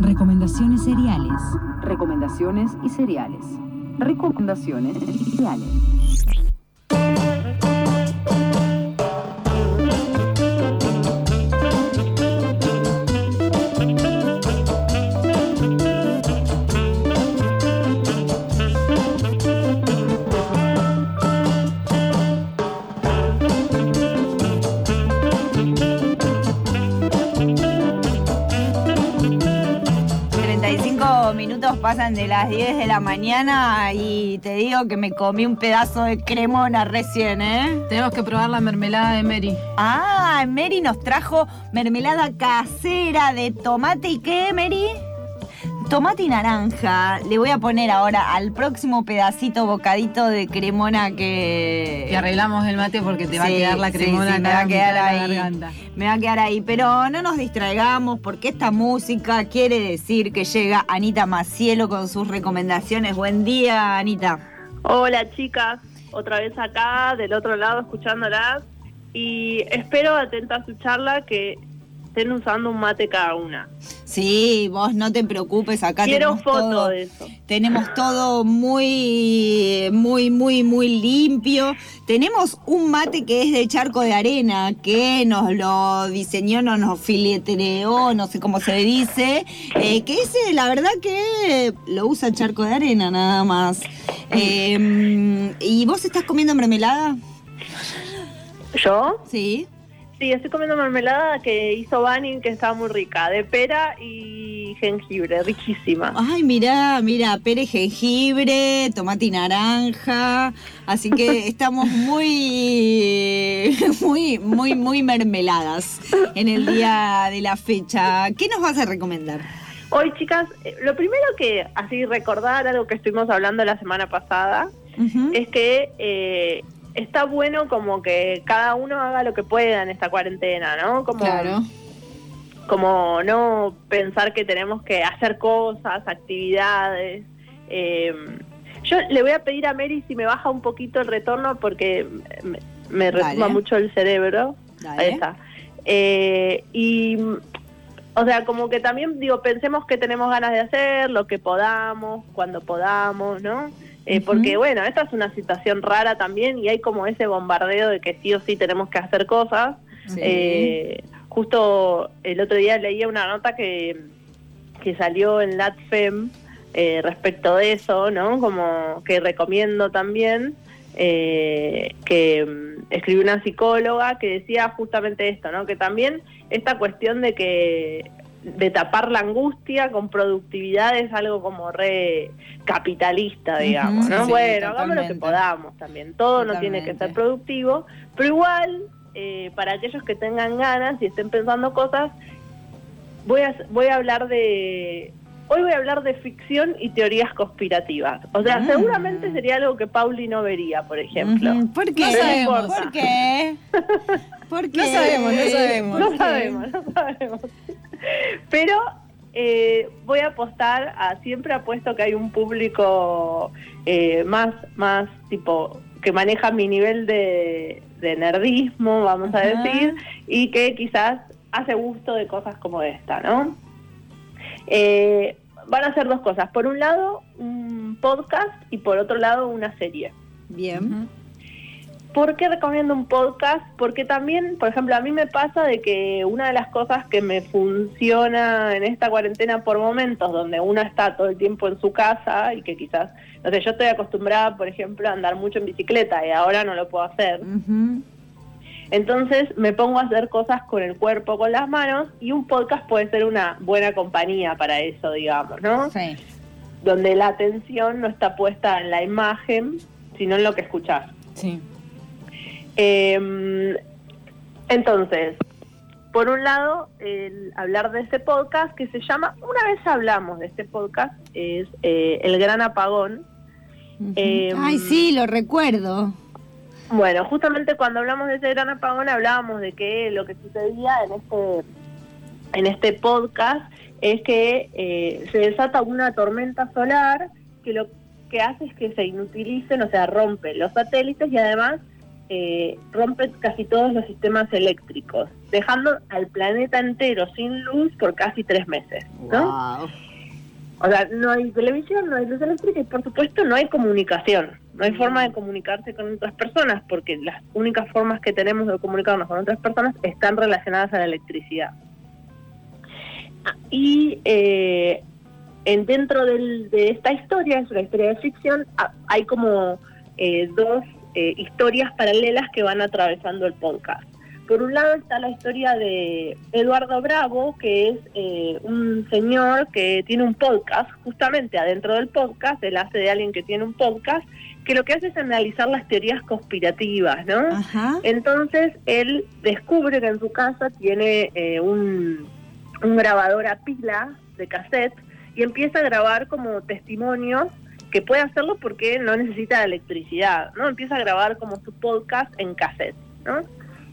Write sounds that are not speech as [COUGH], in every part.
Recomendaciones seriales. Recomendaciones y cereales. Recomendaciones y cereales. Pasan de las 10 de la mañana y te digo que me comí un pedazo de cremona recién, ¿eh? Tenemos que probar la mermelada de Mary. Ah, Mary nos trajo mermelada casera de tomate y qué, Mary? Tomate y naranja. Le voy a poner ahora al próximo pedacito bocadito de cremona que. Y arreglamos el mate porque te va a quedar la cremona sí, me va a quedar ahí. Me va a quedar ahí. Pero no nos distraigamos porque esta música quiere decir que llega Anita Macielo con sus recomendaciones. Buen día, Anita. Hola, chicas. Otra vez acá, del otro lado, escuchándolas. Y espero atenta a su charla que estén usando un mate cada una. Sí, vos no te preocupes, acá Quiero tenemos foto todo, de eso. Tenemos todo muy, muy, muy, muy limpio. Tenemos un mate que es de charco de arena, que nos lo diseñó, nos, nos filetreó, no sé cómo se dice, eh, que ese, la verdad que lo usa charco de arena nada más. Eh, ¿Y vos estás comiendo mermelada? ¿Yo? Sí. Sí, estoy comiendo mermelada que hizo Banning, que estaba muy rica, de pera y jengibre, riquísima. Ay, mira, mira, pere jengibre, tomate y naranja. Así que [LAUGHS] estamos muy, muy, muy, muy mermeladas en el día de la fecha. ¿Qué nos vas a recomendar? Hoy, chicas, eh, lo primero que, así recordar algo que estuvimos hablando la semana pasada, es que eh, está bueno como que cada uno haga lo que pueda en esta cuarentena, ¿no? Como, Claro. como no pensar que tenemos que hacer cosas, actividades. Eh, yo le voy a pedir a Mary si me baja un poquito el retorno porque me, me resuma mucho el cerebro. Dale. Ahí está. Eh, y, o sea, como que también, digo, pensemos que tenemos ganas de hacer, lo que podamos, cuando podamos, ¿no? Eh. Porque, bueno, esta es una situación rara también y hay como ese bombardeo de que sí o sí tenemos que hacer cosas. Sí. Eh, justo el otro día leía una nota que, que salió en LatFem eh, respecto de eso, ¿no? Como que recomiendo también, eh, que mm, escribió una psicóloga que decía justamente esto, ¿no? Que también esta cuestión de que de tapar la angustia con productividad es algo como re capitalista, digamos, Ujú, ¿no? sí, bueno, hagamos lo que podamos también. Todo no tiene que ser productivo, pero igual, eh, para aquellos que tengan ganas y estén pensando cosas, voy a, voy a hablar de... Hoy voy a hablar de ficción y teorías conspirativas. O sea, Mm. seguramente sería algo que Pauli no vería, por ejemplo. Ujú. ¿Por qué? No sabemos. ¿Por qué? [LAUGHS] ¿Por qué? No sabemos, no sabemos. No sabemos, no sabemos. Pero eh, voy a apostar a, siempre apuesto que hay un público eh, más, más tipo, que maneja mi nivel de, de nerdismo, vamos a decir, y que quizás hace gusto de cosas como esta, ¿no? Eh, van a ser dos cosas. Por un lado, un podcast y por otro lado, una serie. Bien. ¿Por qué recomiendo un podcast? Porque también, por ejemplo, a mí me pasa de que una de las cosas que me funciona en esta cuarentena por momentos, donde uno está todo el tiempo en su casa y que quizás, no sé, yo estoy acostumbrada, por ejemplo, a andar mucho en bicicleta y ahora no lo puedo hacer. Entonces me pongo a hacer cosas con el cuerpo, con las manos y un podcast puede ser una buena compañía para eso, digamos, ¿no? Sí. Donde la atención no está puesta en la imagen, sino en lo que escuchás. Sí. Eh, entonces, por un lado, el hablar de este podcast que se llama, una vez hablamos de este podcast, es eh, El Gran Apagón. Eh, Ay, sí, lo recuerdo. Bueno, justamente cuando hablamos de ese gran apagón hablábamos de que lo que sucedía en este en este podcast es que eh, se desata una tormenta solar que lo que hace es que se inutilicen, o sea, rompe los satélites y además eh, rompe casi todos los sistemas eléctricos, dejando al planeta entero sin luz por casi tres meses, ¿no? Wow. O sea, no hay televisión, no hay luz eléctrica y por supuesto no hay comunicación. No hay forma de comunicarse con otras personas porque las únicas formas que tenemos de comunicarnos con otras personas están relacionadas a la electricidad. Ah, Y eh, en dentro del- de esta historia, es una historia de ficción, ah, hay como eh, dos eh, historias paralelas que van atravesando el podcast. Por un lado está la historia de Eduardo Bravo, que es eh, un señor que tiene un podcast, justamente adentro del podcast, él hace de alguien que tiene un podcast, que lo que hace es analizar las teorías conspirativas, ¿no? Ajá. Entonces él descubre que en su casa tiene eh, un, un grabador a pila de cassette y empieza a grabar como testimonios que puede hacerlo porque no necesita electricidad, ¿no? Empieza a grabar como su podcast en cassette, ¿no?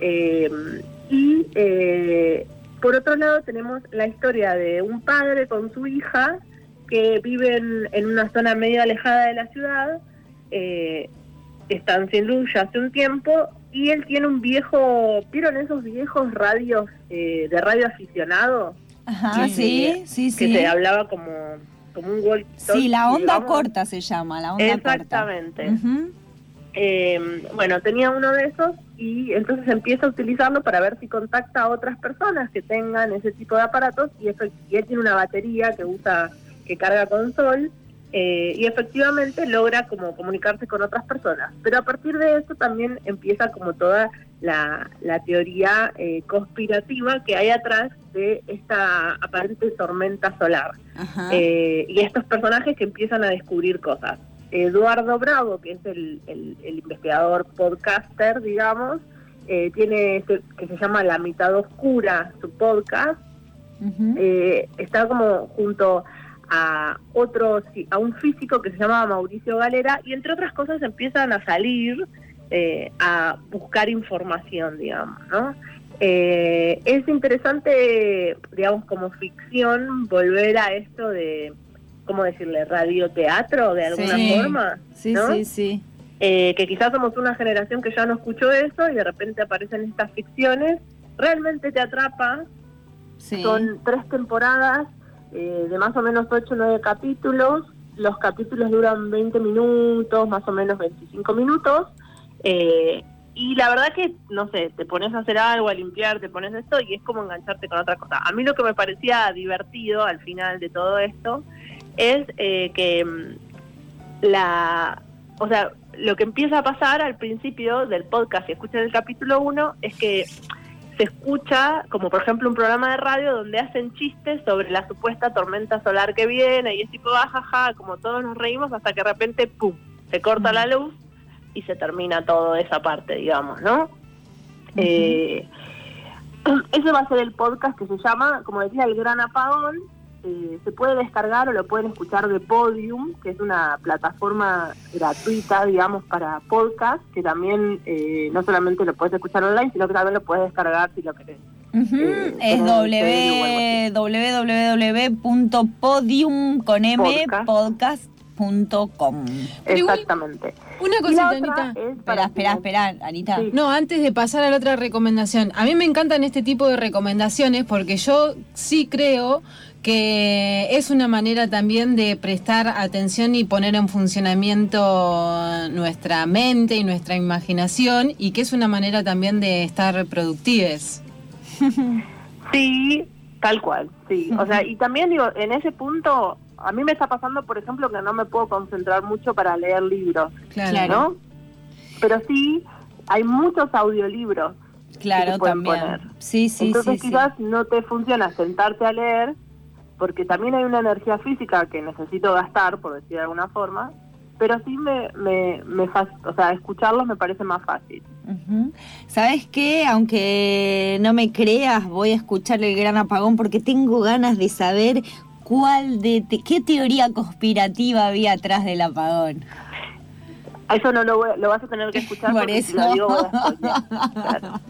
Eh, y eh, por otro lado tenemos la historia de un padre con su hija que viven en una zona medio alejada de la ciudad, eh, están sin luz ya hace un tiempo y él tiene un viejo, ¿vieron esos viejos radios eh, de radio aficionado? Ajá, Sí, sí, sí, Que sí. te hablaba como, como un walkie Sí, la onda corta se llama, la onda Exactamente. corta. Ujú. Eh, bueno, tenía uno de esos y entonces empieza a utilizarlo para ver si contacta a otras personas que tengan ese tipo de aparatos y, efect- y él tiene una batería que usa, que carga con sol eh, y efectivamente logra como comunicarse con otras personas. Pero a partir de eso también empieza como toda la, la teoría eh, conspirativa que hay atrás de esta aparente tormenta solar. Eh, y estos personajes que empiezan a descubrir cosas. Eduardo Bravo, que es el, el- el investigador podcaster, digamos, eh, tiene este que se llama La mitad oscura, su podcast, está como junto a otro, a un físico que se llama Mauricio Galera, y entre otras cosas empiezan a salir eh, a buscar información, digamos, ¿no? Eh, es interesante, digamos, como ficción, volver a esto de, ¿cómo decirle?, radioteatro, de alguna Sí. forma, Sí, ¿no? sí, sí. Eh, que quizás somos una generación que ya no escuchó eso y de repente aparecen estas ficciones, realmente te atrapa, sí. son tres temporadas eh, de más o menos 8 o 9 capítulos. Los capítulos duran 20 minutos, más o menos 25 minutos. Eh, y la verdad que, no sé, te pones a hacer algo, a limpiar, te pones esto y es como engancharte con otra cosa. A mí lo que me parecía divertido al final de todo esto es eh, que mm, la... O sea, lo que empieza a pasar al principio del podcast, si escuchas el capítulo 1, es que se escucha, como por ejemplo un programa de radio donde hacen chistes sobre la supuesta tormenta solar que viene y es tipo, jajaja, como todos nos reímos hasta que de repente, ¡pum!, se corta la luz y se termina toda esa parte, digamos, ¿no? Eh, [CLEARS THROAT] ese va a ser el podcast que se llama, como decía, El Gran Apagón. Eh, se puede descargar o lo pueden escuchar de Podium, que es una plataforma gratuita, digamos, para podcast, que también eh, no solamente lo puedes escuchar online, sino que también lo puedes descargar si lo querés. Ujú, eh, es como un serio www.podium con m Podcast. podcast.com. Pero igual- Exactamente. Una cosita, otra Anita. es Espera, para espera, Anita. Sí. No, antes de pasar a la otra recomendación, a mí me encantan este tipo de recomendaciones porque yo sí creo que es una manera también de prestar atención y poner en funcionamiento nuestra mente y nuestra imaginación y que es una manera también de estar productives. [LAUGHS] Sí, tal cual, sí. O sea, y también digo, en ese punto, a mí me está pasando, por ejemplo, que no me puedo concentrar mucho para leer libros, Claro. ¿no? Pero sí, hay muchos audiolibros. Claro, se pueden también. poner. Sí, sí, Entonces sí, sí. quizás no te funciona sentarte a leer, porque también hay una energía física que necesito gastar, por decir de alguna forma, pero sí me, me, me o sea, escucharlos me parece más fácil. ¿Sabes qué? Aunque no me creas, voy a escuchar el gran apagón porque tengo ganas de saber cuál de te- qué teoría conspirativa había atrás del apagón. Eso no lo, voy- lo vas a tener que escuchar [LAUGHS] Por porque si eso. lo digo voy a spoilear. [LAUGHS] Claro.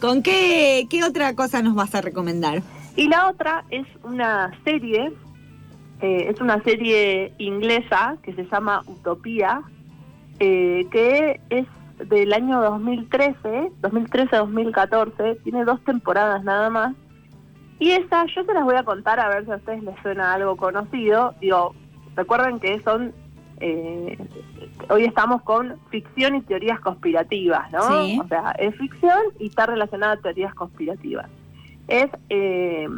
¿Con qué, qué otra cosa nos vas a recomendar? Y la otra es una serie, eh, es una serie inglesa que se llama Utopía, eh, que es del año 2013, 2013-2014, tiene dos temporadas nada más. Y esa yo se las voy a contar a ver si a ustedes les suena algo conocido. Digo, recuerden que son eh, hoy estamos con ficción y teorías conspirativas, ¿no? Sí. O sea, es ficción y está relacionada a teorías conspirativas. Es, eh,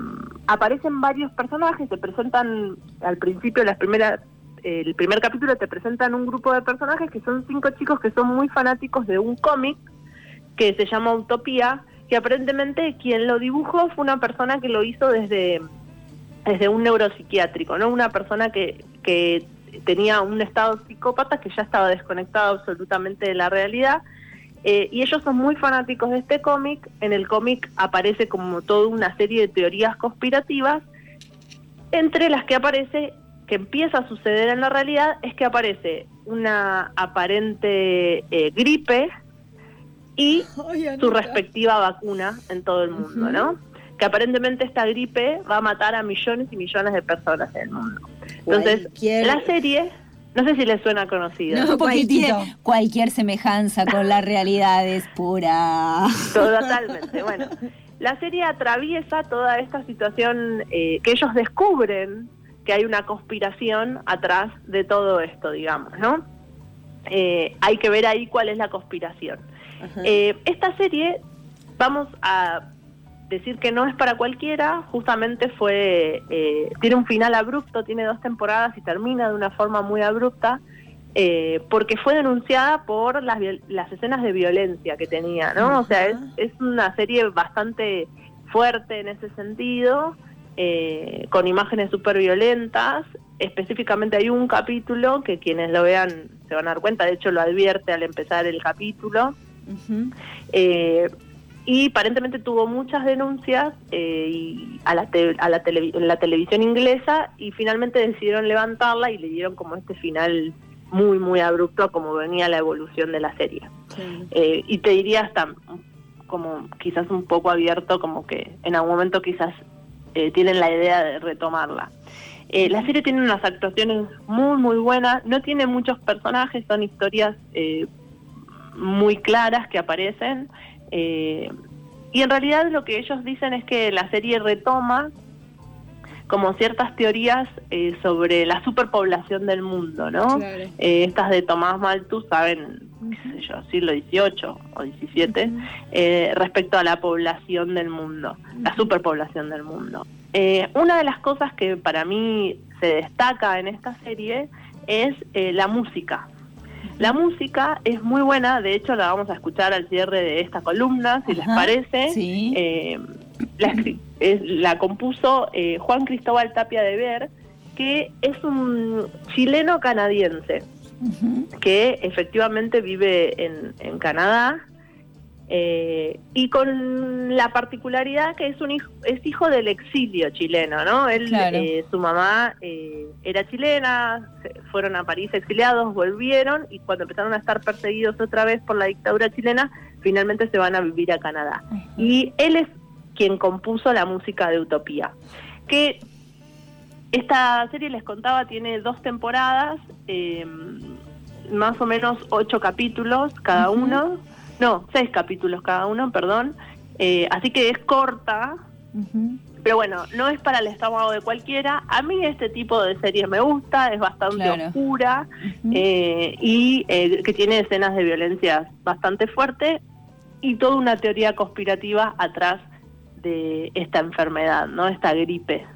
aparecen varios personajes, se presentan al principio, las primeras, el primer capítulo te presentan un grupo de personajes que son cinco chicos que son muy fanáticos de un cómic que se llama Utopía, que aparentemente quien lo dibujó fue una persona que lo hizo desde, desde un neuropsiquiátrico, ¿no? Una persona que, que tenía un estado psicópata que ya estaba desconectado absolutamente de la realidad. Eh, y ellos son muy fanáticos de este cómic. En el cómic aparece como toda una serie de teorías conspirativas, entre las que aparece, que empieza a suceder en la realidad, es que aparece una aparente eh, gripe y [LAUGHS] su respectiva vacuna en todo el mundo, ¿no? Que aparentemente esta gripe va a matar a millones y millones de personas en el mundo. Entonces, Cualquier- la serie, no sé si les suena conocida. No. [LAUGHS] cualquier, cualquier semejanza con la realidad es pura. Totalmente, bueno. La serie atraviesa toda esta situación eh, que ellos descubren que hay una conspiración atrás de todo esto, digamos, ¿no? Eh, hay que ver ahí cuál es la conspiración. Eh, esta serie, vamos a decir que no es para cualquiera, justamente fue, eh, tiene un final abrupto, tiene dos temporadas y termina de una forma muy abrupta, eh, porque fue denunciada por las, las escenas de violencia que tenía, ¿no? O sea, es, es una serie bastante fuerte en ese sentido, eh, con imágenes súper violentas. Específicamente hay un capítulo que quienes lo vean se van a dar cuenta, de hecho lo advierte al empezar el capítulo, eh, y aparentemente tuvo muchas denuncias eh, y a la, te- a la, televi- en la televisión inglesa y finalmente decidieron levantarla y le dieron como este final muy, muy abrupto a como venía la evolución de la serie. Eh, y te diría hasta como quizás un poco abierto, como que en algún momento quizás eh, tienen la idea de retomarla. Eh, la serie tiene unas actuaciones muy, muy buenas, no tiene muchos personajes, son historias eh, muy claras que aparecen. Eh, y en realidad lo que ellos dicen es que la serie retoma como ciertas teorías eh, sobre la superpoblación del mundo, ¿no? Claro. Eh, estas de Tomás Malthus saben, qué sé yo, siglo XVIII o XVII, eh, respecto a la población del mundo, la superpoblación del mundo. Eh, una de las cosas que para mí se destaca en esta serie es eh, la música. La música es muy buena, de hecho la vamos a escuchar al cierre de esta columna, si les parece. sí. Eh, la, es- la compuso eh, Juan Cristóbal Tapia de Ver, que es un chileno canadiense que efectivamente vive en, en Canadá eh, y con la particularidad que es un hijo, es hijo del exilio chileno, ¿no? Él, Claro. eh, su mamá eh, era chilena, fueron a París exiliados, volvieron y cuando empezaron a estar perseguidos otra vez por la dictadura chilena, finalmente se van a vivir a Canadá. Y él es quien compuso la música de Utopía, que esta serie les contaba tiene dos temporadas, eh, más o menos ocho capítulos cada uno, no, seis capítulos cada uno, perdón, Eh, así que es corta, pero bueno, no es para el estómago de cualquiera. A mí este tipo de serie me gusta, es bastante Claro. oscura eh, y eh, que tiene escenas de violencia bastante fuerte y toda una teoría conspirativa atrás de esta enfermedad, ¿no? Esta gripe,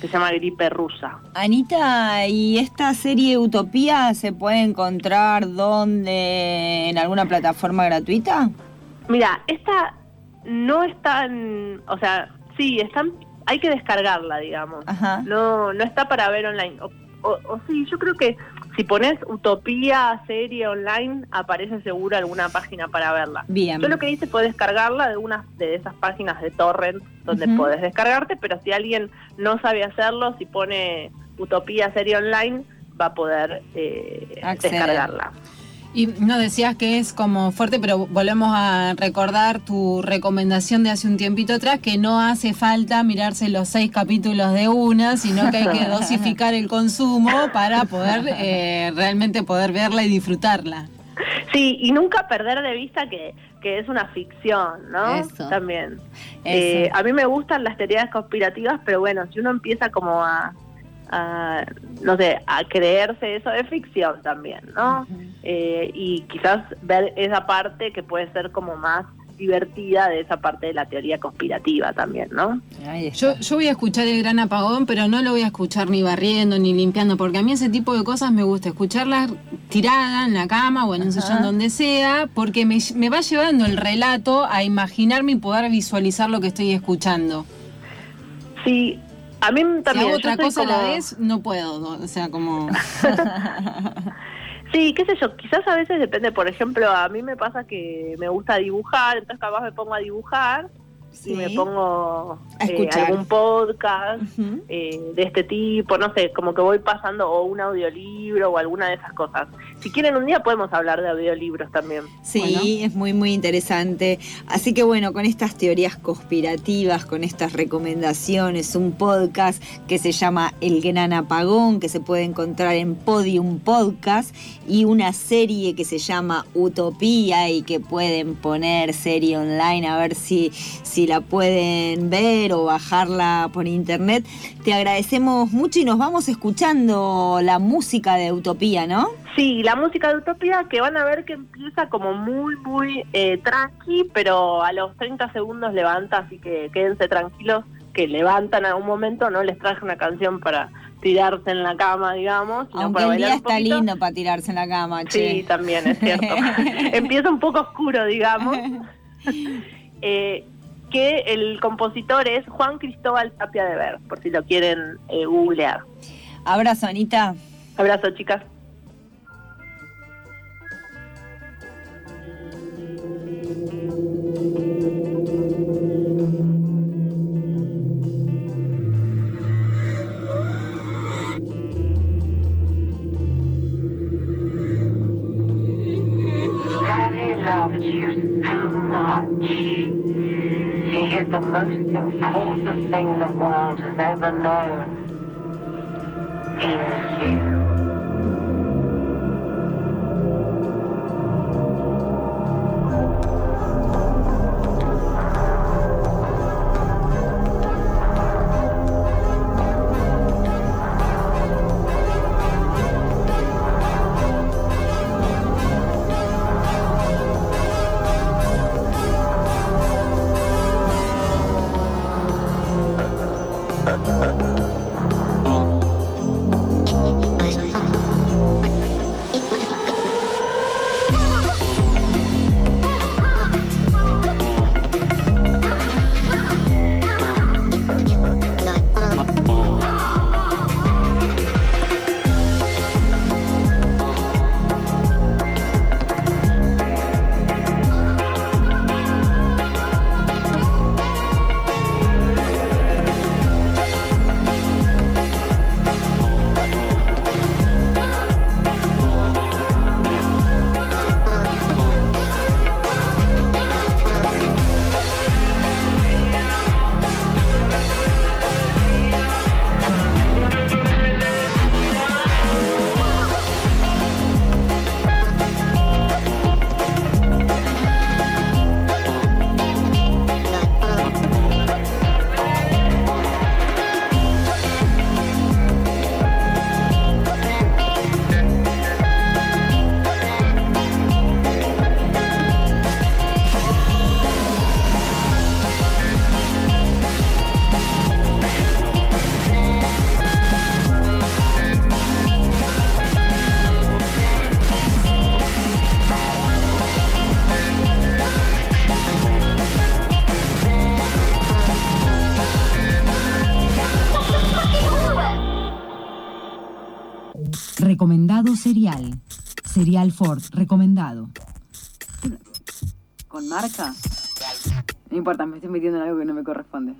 que se llama gripe rusa. Anita, ¿y esta serie Utopía se puede encontrar donde? ¿En alguna plataforma gratuita? Mira, esta no está en, o sea, sí, están, hay que descargarla, digamos. Ajá. No, no está para ver online. O, o- o sí, yo creo que si pones Utopía serie online, aparece seguro alguna página para verla. Bien. Yo lo que hice fue descargarla de una de esas páginas de torrent donde Ujú. podés descargarte, pero si alguien no sabe hacerlo, si pone Utopía serie online, va a poder eh, descargarla. Y no decías que es como fuerte, pero volvemos a recordar tu recomendación de hace un tiempito atrás, que no hace falta mirarse los seis capítulos de una, sino que hay que [LAUGHS] dosificar el consumo para poder eh, realmente poder verla y disfrutarla. Sí, y nunca perder de vista que, que es una ficción, ¿no? Eso. También. Eso. Eh, a mí me gustan las teorías conspirativas, pero bueno, si uno empieza como a, a, no sé, a creerse eso de ficción también, ¿no? Eh, y quizás ver esa parte que puede ser como más divertida de esa parte de la teoría conspirativa también, ¿no? Yo, yo voy a escuchar el gran apagón, pero no lo voy a escuchar ni barriendo ni limpiando, porque a mí ese tipo de cosas me gusta escucharlas tirada en la cama o en un sillón donde sea, porque me, me va llevando el relato a imaginarme y poder visualizar lo que estoy escuchando. Sí, a mí Si también. hago yo otra cosa a la vez, no puedo, ¿no? o sea, como... [LAUGHS] Sí, qué sé yo, quizás a veces depende, por ejemplo, a mí me pasa que me gusta dibujar, entonces capaz me pongo a dibujar Sí. y me pongo A eh, escuchar. algún podcast eh, de este tipo, no sé, como que voy pasando o un audiolibro o alguna de esas cosas. Si quieren un día podemos hablar de audiolibros también. Sí, Bueno. es muy, muy interesante. Así que bueno, con estas teorías conspirativas, con estas recomendaciones, un podcast que se llama El Gran Apagón, que se puede encontrar en Podium Podcast, y una serie que se llama Utopía y que pueden poner serie online a ver si, si la pueden ver o bajarla por internet. Te agradecemos mucho y nos vamos escuchando la música de Utopía, ¿no? Sí, la música de Utopía que van a ver que empieza como muy, muy eh, tranqui, pero a los 30 segundos levanta, así que quédense tranquilos que levantan en algún momento, no les traje una canción para tirarse en la cama, digamos, sino Aunque para el día un está poquito. lindo para tirarse en la cama, Sí, che. también es cierto. [LAUGHS] Empieza un poco oscuro, digamos. Eh, [LAUGHS] que el compositor es Juan Cristóbal Tapia de Ver, por si lo quieren eh, googlear. Abrazo, Anita. Abrazo, chicas. Much. The most important thing the world has ever known. Is you. Serial Ford, recomendado. ¿Con marca? No importa, me estoy metiendo en algo que no me corresponde.